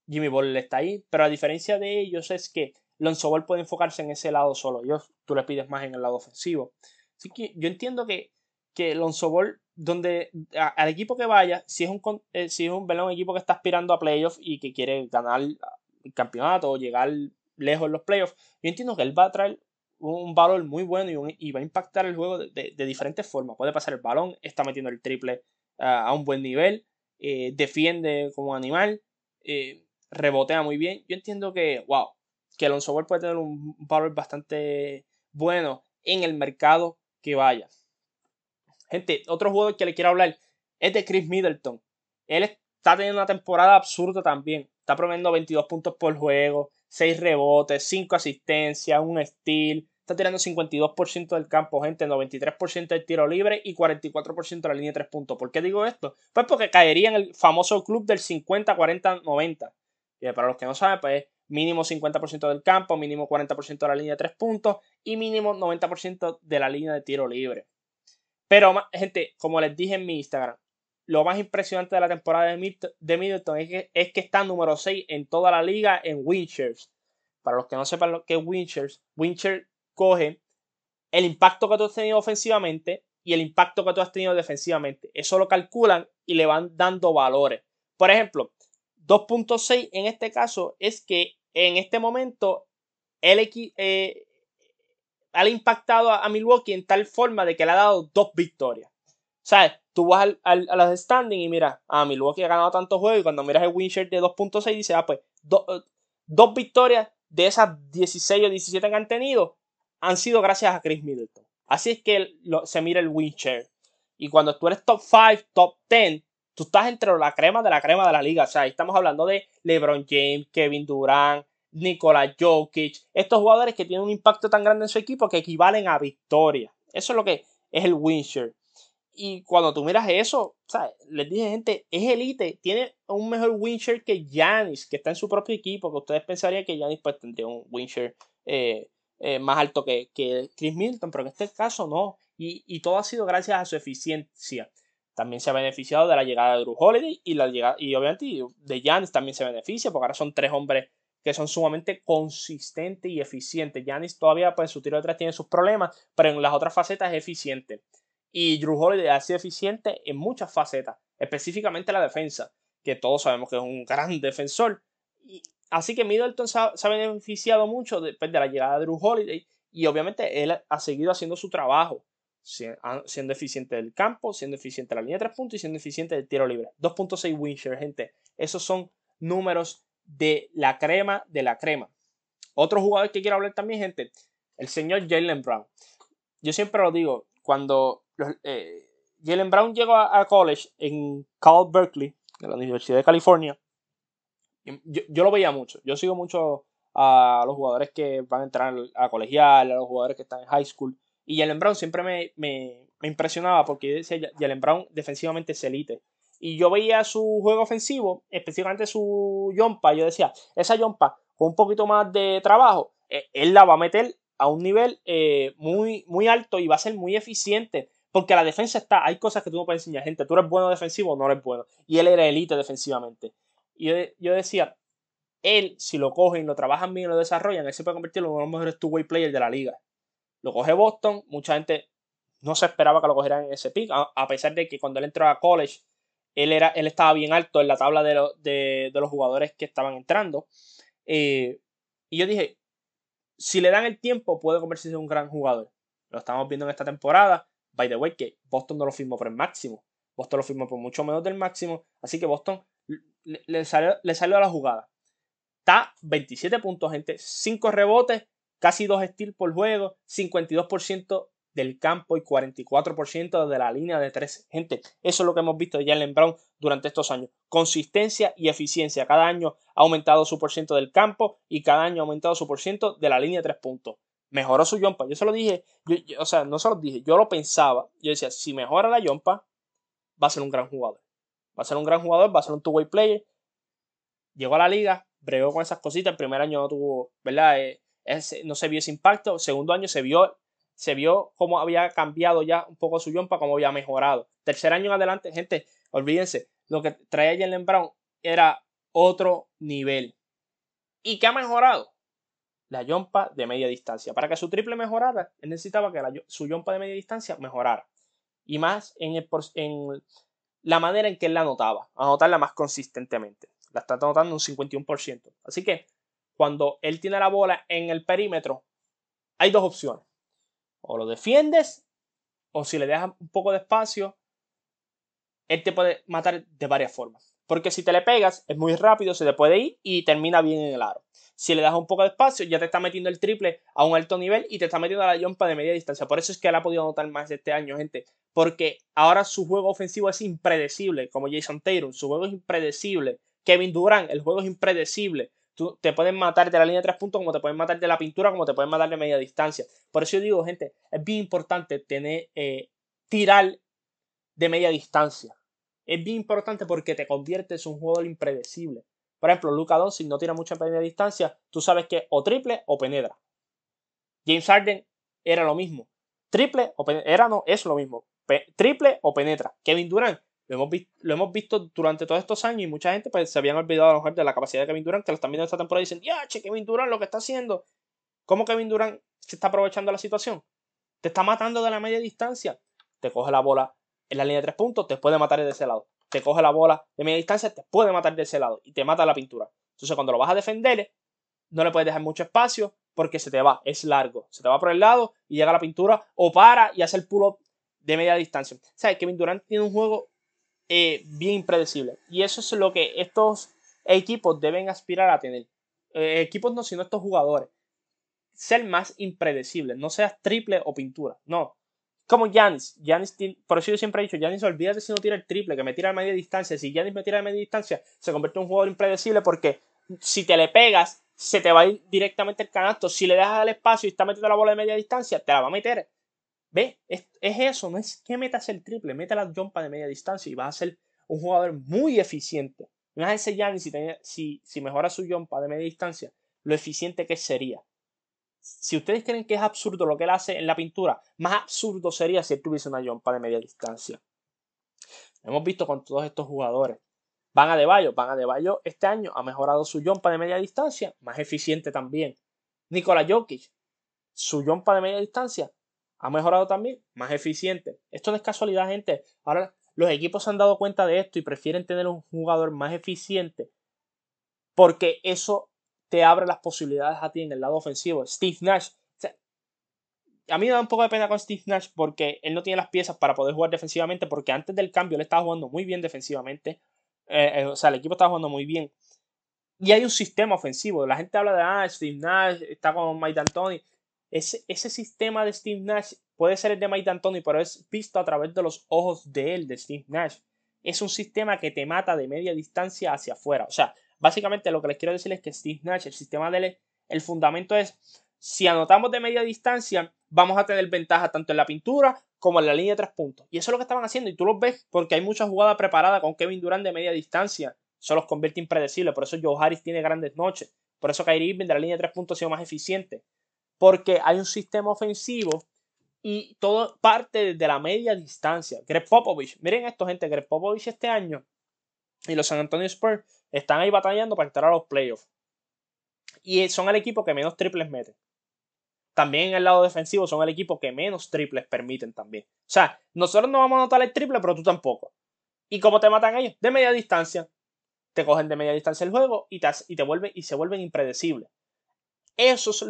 Speaker 1: Jimmy Ball está ahí. Pero a diferencia de ellos es que Lonzo Ball puede enfocarse en ese lado solo. Yo, tú le pides más en el lado ofensivo. Así que yo entiendo que, que Lonzo Ball, donde al equipo que vaya, si es un, eh, si es un, un equipo que está aspirando a playoffs y que quiere ganar el campeonato o llegar lejos en los playoffs, yo entiendo que él va a traer un valor muy bueno y, va a impactar el juego de, diferentes formas. Puede pasar el balón, está metiendo el triple ah, a un buen nivel, eh, defiende como animal, eh, rebotea muy bien. Yo entiendo que, wow, que Alonso Ball puede tener un valor bastante bueno en el mercado que vaya. Gente, otro jugador que le quiero hablar es de Chris Middleton. Él está teniendo una temporada absurda también. Está promediando 22 puntos por juego, 6 rebotes, 5 asistencias, un steal. Está tirando 52% del campo, gente, 93% del tiro libre y 44% de la línea de 3 puntos. ¿Por qué digo esto? Pues porque caería en el famoso club del 50, 40, 90. Y para los que no saben, pues mínimo 50% del campo, mínimo 40% de la línea de 3 puntos y mínimo 90% de la línea de tiro libre. Pero, gente, como les dije en mi Instagram, lo más impresionante de la temporada de Middleton es que, es que está número 6 en toda la liga en Winchers. Para los que no sepan lo que es Winchers, Winchers coge el impacto que tú has tenido ofensivamente y el impacto que tú has tenido defensivamente. Eso lo calculan y le van dando valores. Por ejemplo, 2.6 en este caso es que en este momento él eh, ha impactado a, Milwaukee en tal forma de que le ha dado dos victorias. ¿Sabes? Tú vas al, a las standings y mira, a ah, Milwaukee ha ganado tantos juegos y cuando miras el win share de 2.6 dices, ah, pues eh, dos victorias de esas 16 o 17 que han tenido han sido gracias a Chris Middleton. Así es que se mira el win. Y cuando tú eres top 5, top 10, tú estás entre la crema de la crema de la liga. O sea, estamos hablando de LeBron James, Kevin Durant, Nikola Jokic, estos jugadores que tienen un impacto tan grande en su equipo que equivalen a victoria. Eso es lo que es el win Y cuando tú miras eso, les dije, gente, es elite, tiene un mejor win que Giannis, que está en su propio equipo, que ustedes pensarían que Giannis pues tendría un win eh, eh, más alto que, que, Chris Milton, pero en este caso no. Y, y, todo ha sido gracias a su eficiencia. También se ha beneficiado de la llegada de Drew Holiday y, la llegada, y obviamente de Giannis también se beneficia, porque ahora son tres hombres que son sumamente consistentes y eficientes. Giannis todavía, pues su tiro de tres tiene sus problemas, pero en las otras facetas es eficiente. Y Drew Holiday ha sido eficiente en muchas facetas, específicamente la defensa, que todos sabemos que es un gran defensor. Y, así que Middleton se ha, beneficiado mucho después de la llegada de Drew Holiday y obviamente él ha seguido haciendo su trabajo, siendo eficiente del campo, siendo eficiente de la línea de tres puntos y siendo eficiente del tiro libre. 2.6 win gente. Esos son números de la crema de la crema. Otro jugador que quiero hablar también, gente, el señor Jalen Brown. Yo siempre lo digo, cuando eh, Jalen Brown llegó a, college en Cal Berkeley, de la Universidad de California, yo, lo veía mucho. Yo sigo mucho a los jugadores que van a entrar a colegial, a los jugadores que están en high school. Y Jalen Brown siempre me, me, me impresionaba porque decía, Jalen Brown defensivamente es elite y yo veía su juego ofensivo, específicamente su yompa, yo decía, esa yompa con un poquito más de trabajo, eh, él la va a meter a un nivel eh, muy, muy alto y va a ser muy eficiente. Porque la defensa está, hay cosas que tú no puedes enseñar, gente. Tú eres bueno defensivo o no eres bueno. Y él era elite defensivamente. Y yo, decía, él, si lo cogen, lo trabajan bien lo desarrollan, él se puede convertir en uno de los mejores two-way players de la liga. Lo coge Boston, mucha gente no se esperaba que lo cogieran en ese pick, a pesar de que cuando él entró a college él, era, él estaba bien alto en la tabla de, los jugadores que estaban entrando. Eh, y yo dije, si le dan el tiempo, puede convertirse en un gran jugador. Lo estamos viendo en esta temporada. By the way, que Boston no lo firmó por el máximo. Boston lo firmó por mucho menos del máximo, así que Boston le, salió, le salió a la jugada. Está 27 puntos, gente, 5 rebotes, casi 2 steals por juego, 52% del campo y 44% de la línea de 3. Gente, eso es lo que hemos visto de Jalen Brown durante estos años. Consistencia y eficiencia. Cada año ha aumentado su por ciento del campo y cada año ha aumentado su por ciento de la línea de 3 puntos. Mejoró su jumpa. Yo se lo dije, o sea, no se lo dije, yo lo pensaba. Yo decía, si mejora la jumpa, va a ser un gran jugador. Va a ser un gran jugador, va a ser un two-way player. Llegó a la liga, bregó con esas cositas. El primer año no tuvo, ¿verdad? Eh, no se vio ese impacto. Segundo año se vio se vio cómo había cambiado ya un poco su jumpa, cómo había mejorado. Tercer año en adelante, gente, olvídense, lo que traía Jalen Brown era otro nivel. ¿Y qué ha mejorado? La jumpa de media distancia. Para que su triple mejorara, él necesitaba que su jumpa de media distancia mejorara. Y más en, en la manera en que él la anotaba, anotarla más consistentemente. La está anotando un 51%. Así que cuando él tiene la bola en el perímetro, hay dos opciones o lo defiendes, o si le dejas un poco de espacio, él te puede matar de varias formas. Porque si te le pegas, es muy rápido, se te puede ir y termina bien en el aro. Si le das un poco de espacio, ya te está metiendo el triple a un alto nivel y te está metiendo a la jumpa de media distancia. Por eso es que él ha podido anotar más este año, gente. Porque ahora su juego ofensivo es impredecible, como Jason Taylor. Su juego es impredecible. Kevin Durant, el juego es impredecible te pueden matar de la línea de tres puntos, como te pueden matar de la pintura, como te pueden matar de media distancia. Por eso yo digo, gente, es bien importante tener, eh, tirar de media distancia. Es bien importante porque te conviertes en un jugador impredecible. Por ejemplo, Luca Doncic no tira mucho en media distancia, tú sabes que o triple o penetra. James Harden era lo mismo. Triple o penetra, era no, es lo mismo. triple o penetra. Kevin Durant lo hemos, visto, lo hemos visto durante todos estos años y mucha gente pues, se habían olvidado a lo mejor de la capacidad de Kevin Durant, que lo están viendo esta temporada y dicen, ya, che, Kevin Durant lo que está haciendo. ¿Cómo Kevin Durant se está aprovechando la situación? Te está matando de la media distancia. Te coge la bola en la línea de tres puntos, te puede matar de ese lado. Te coge la bola de media distancia, te puede matar de ese lado y te mata la pintura. Entonces cuando lo vas a defender, no le puedes dejar mucho espacio porque se te va, es largo. Se te va por el lado y llega la pintura o para y hace el pull-up de media distancia. O sea, Kevin Durant tiene un juego eh, bien impredecible. Y eso es lo que estos equipos deben aspirar a tener. Eh, equipos no, sino estos jugadores. Ser más impredecibles. No seas triple o pintura. No. Como Yanis. Giannis por eso yo siempre he dicho, Yanis, olvídate si no tira el triple, que me tira a media distancia. Si Yanis me tira a media distancia, se convierte en un jugador impredecible porque si te le pegas, se te va a ir directamente el canasto. Si le dejas el espacio y está metiendo la bola de media distancia, te la va a meter. Ve, es, eso, no es que metas el triple, mete la jumpa de media distancia y vas a ser un jugador muy eficiente. Imagínense Gianni si, si, si mejora su jumpa de media distancia, lo eficiente que sería. Si ustedes creen que es absurdo lo que él hace en la pintura, más absurdo sería si él tuviese una jumpa de media distancia. Hemos visto con todos estos jugadores. Van a De Bayo, Van a De Bayo este año ha mejorado su jumpa de media distancia, más eficiente también. Nikola Jokic, su jumpa de media distancia, ha mejorado también, más eficiente. Esto no es casualidad, gente. Ahora los equipos se han dado cuenta de esto y prefieren tener un jugador más eficiente porque eso te abre las posibilidades a ti en el lado ofensivo. Steve Nash. a mí me da un poco de pena con Steve Nash porque él no tiene las piezas para poder jugar defensivamente porque antes del cambio él estaba jugando muy bien defensivamente. Eh, eh, o sea, el equipo estaba jugando muy bien. Y hay un sistema ofensivo. La gente habla de, ah, Steve Nash está con Mike D'Antoni. Ese, ese sistema de Steve Nash puede ser el de Mike D'Antoni, pero es visto a través de los ojos de él, de Steve Nash. Es un sistema que te mata de media distancia hacia afuera. O sea, básicamente lo que les quiero decir es que Steve Nash, el sistema de él, el fundamento es, si anotamos de media distancia, vamos a tener ventaja tanto en la pintura como en la línea de tres puntos. Y eso es lo que estaban haciendo. Y tú lo ves porque hay muchas jugadas preparadas con Kevin Durant de media distancia. Eso los convierte impredecibles. Por eso Joe Harris tiene grandes noches. Por eso Kyrie Irving de la línea de tres puntos ha sido más eficiente porque hay un sistema ofensivo y todo parte de la media distancia. Greg Popovich, miren esto, gente, Greg Popovich este año y los San Antonio Spurs están ahí batallando para entrar a los playoffs. Y son el equipo que menos triples mete. También en el lado defensivo son el equipo que menos triples permiten también. O sea, nosotros no vamos a anotar el triple, pero tú tampoco. ¿Y cómo te matan ellos? De media distancia. Te cogen de media distancia el juego y y te vuelven, y se vuelven impredecibles. Eso es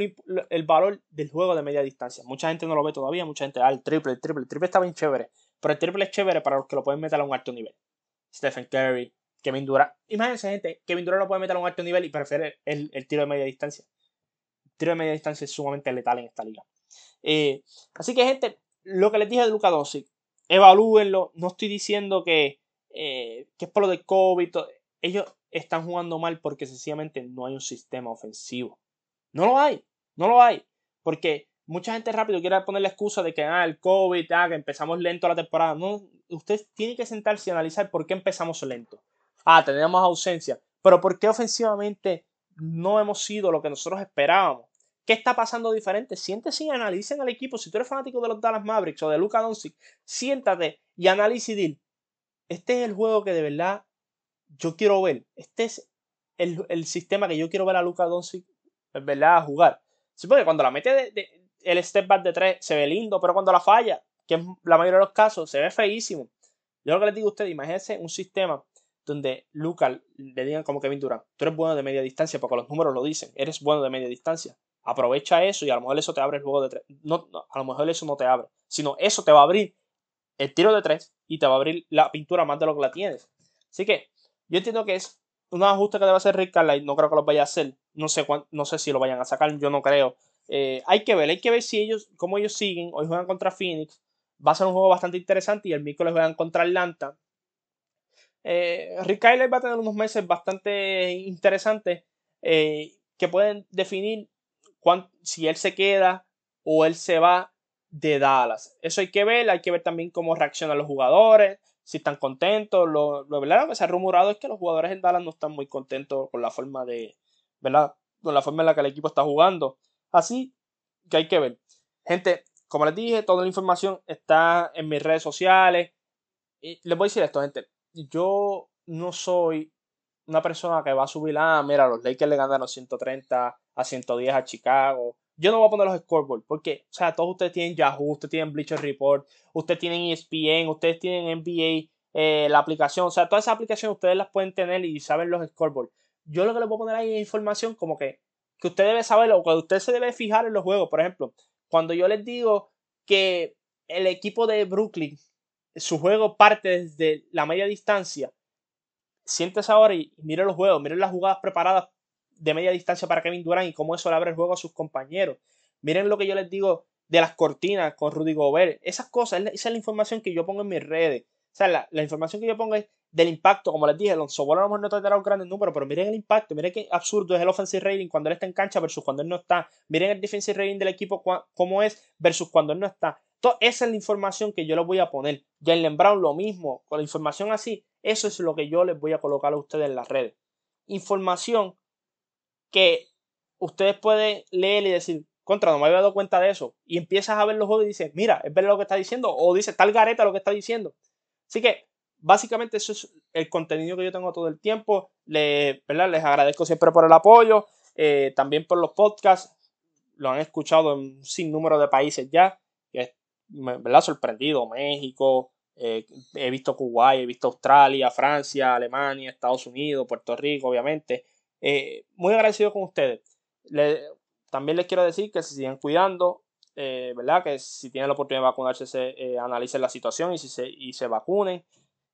Speaker 1: el valor del juego de media distancia. Mucha gente no lo ve todavía, mucha gente, ah, el triple, el triple, el triple está bien chévere. pero el triple es chévere para los que lo pueden meter a un alto nivel. Stephen Curry, Kevin Durant. Imagínense, gente, Kevin Durant lo puede meter a un alto nivel y prefiere el, tiro de media distancia. El tiro de media distancia es sumamente letal en esta liga. Eh, así que, gente, lo que les dije de Luka Doncic, evalúenlo. No estoy diciendo que, eh, que es por lo de COVID. Ellos están jugando mal porque sencillamente no hay un sistema ofensivo. No lo hay, no lo hay. Porque mucha gente rápido quiere poner la excusa de que ah, el COVID, ah, que empezamos lento la temporada. No, usted tiene que sentarse y analizar por qué empezamos lento. Ah, tenemos ausencia. Pero ¿por qué ofensivamente no hemos sido lo que nosotros esperábamos? ¿Qué está pasando diferente? Siéntese y analicen al equipo. Si tú eres fanático de los Dallas Mavericks o de Luka Doncic, siéntate y analice y dile, este es el juego que de verdad yo quiero ver. Este es el, sistema que yo quiero ver a Luka Doncic, ¿verdad? jugar. Sí, porque cuando la mete el step back de tres se ve lindo, pero cuando la falla, que es la mayoría de los casos, se ve feísimo. Yo lo que les digo a ustedes, imagínense un sistema donde Luca le digan como Kevin Durant, tú eres bueno de media distancia, porque los números lo dicen, eres bueno de media distancia. Aprovecha eso y a lo mejor eso te abre el juego de tres. No, a lo mejor eso no te abre, sino eso te va a abrir el tiro de tres y te va a abrir la pintura más de lo que la tienes. Así que yo entiendo que es un ajuste que debe hacer Rick Carlisle, no creo que lo vaya a hacer, no sé, no sé si lo vayan a sacar, yo no creo. Eh, hay que ver, hay que ver si ellos, cómo ellos siguen, hoy juegan contra Phoenix, va a ser un juego bastante interesante y el miércoles juegan contra Atlanta. Eh, Rick Kyler va a tener unos meses bastante interesantes eh, que pueden definir si él se queda o él se va de Dallas. Eso hay que ver, hay que ver también cómo reaccionan los jugadores, si están contentos. Lo, lo, ¿verdad? que se ha rumorado es que los jugadores en Dallas no están muy contentos con la forma de, ¿verdad? Con la forma en la que el equipo está jugando. Así que hay que ver. Gente, como les dije, toda la información está en mis redes sociales. Y les voy a decir esto, gente. Yo no soy una persona que va a subir, ah, mira, los Lakers le ganaron 130 a 110 a Chicago. Yo no voy a poner los scoreboard porque, o sea, todos ustedes tienen Yahoo, ustedes tienen Bleacher Report, ustedes tienen ESPN, ustedes tienen NBA, eh, la aplicación, o sea, todas esas aplicaciones ustedes las pueden tener y saben los scoreboard. Yo lo que les voy a poner ahí es información como que, que usted debe saber o que usted se debe fijar en los juegos. Por ejemplo, cuando yo les digo que el equipo de Brooklyn, su juego parte desde la media distancia, siéntese ahora y mire los juegos, mire las jugadas preparadas de media distancia para Kevin Durant y cómo eso le abre el juego a sus compañeros. Miren lo que yo les digo de las cortinas con Rudy Gobert. Esas cosas, esa es la información que yo pongo en mis redes. O sea, la, información que yo pongo es del impacto, como les dije, Alonso Ball a lo mejor no tendrá un gran número, pero miren el impacto, miren qué absurdo es el offensive rating cuando él está en cancha versus cuando él no está. Miren el defensive rating del equipo cómo es versus cuando él no está. Toda esa es la información que yo les voy a poner. Jalen Brown lo mismo, con la información así, eso es lo que yo les voy a colocar a ustedes en las redes. Información que ustedes pueden leer y decir, contra, no me había dado cuenta de eso. Y empiezas a ver los juegos y dices, mira, es verdad lo que está diciendo, o dice, tal gareta lo que está diciendo. Así que, básicamente, eso es el contenido que yo tengo todo el tiempo. Les, ¿verdad? Les agradezco siempre por el apoyo, eh, también por los podcasts. Lo han escuchado en un sinnúmero de países ya, me ha sorprendido. México, eh, he visto Kuwait, he visto Australia, Francia, Alemania, Estados Unidos, Puerto Rico, obviamente. Eh, muy agradecido con ustedes. también les quiero decir que se sigan cuidando, eh, ¿verdad? Que si tienen la oportunidad de vacunarse, se, eh, analicen la situación y, si se, y se vacunen.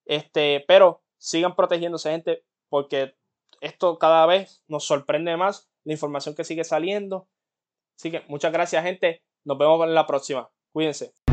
Speaker 1: Este, pero sigan protegiéndose, gente, porque esto cada vez nos sorprende más, la información que sigue saliendo. Así que muchas gracias, gente. Nos vemos en la próxima. Cuídense.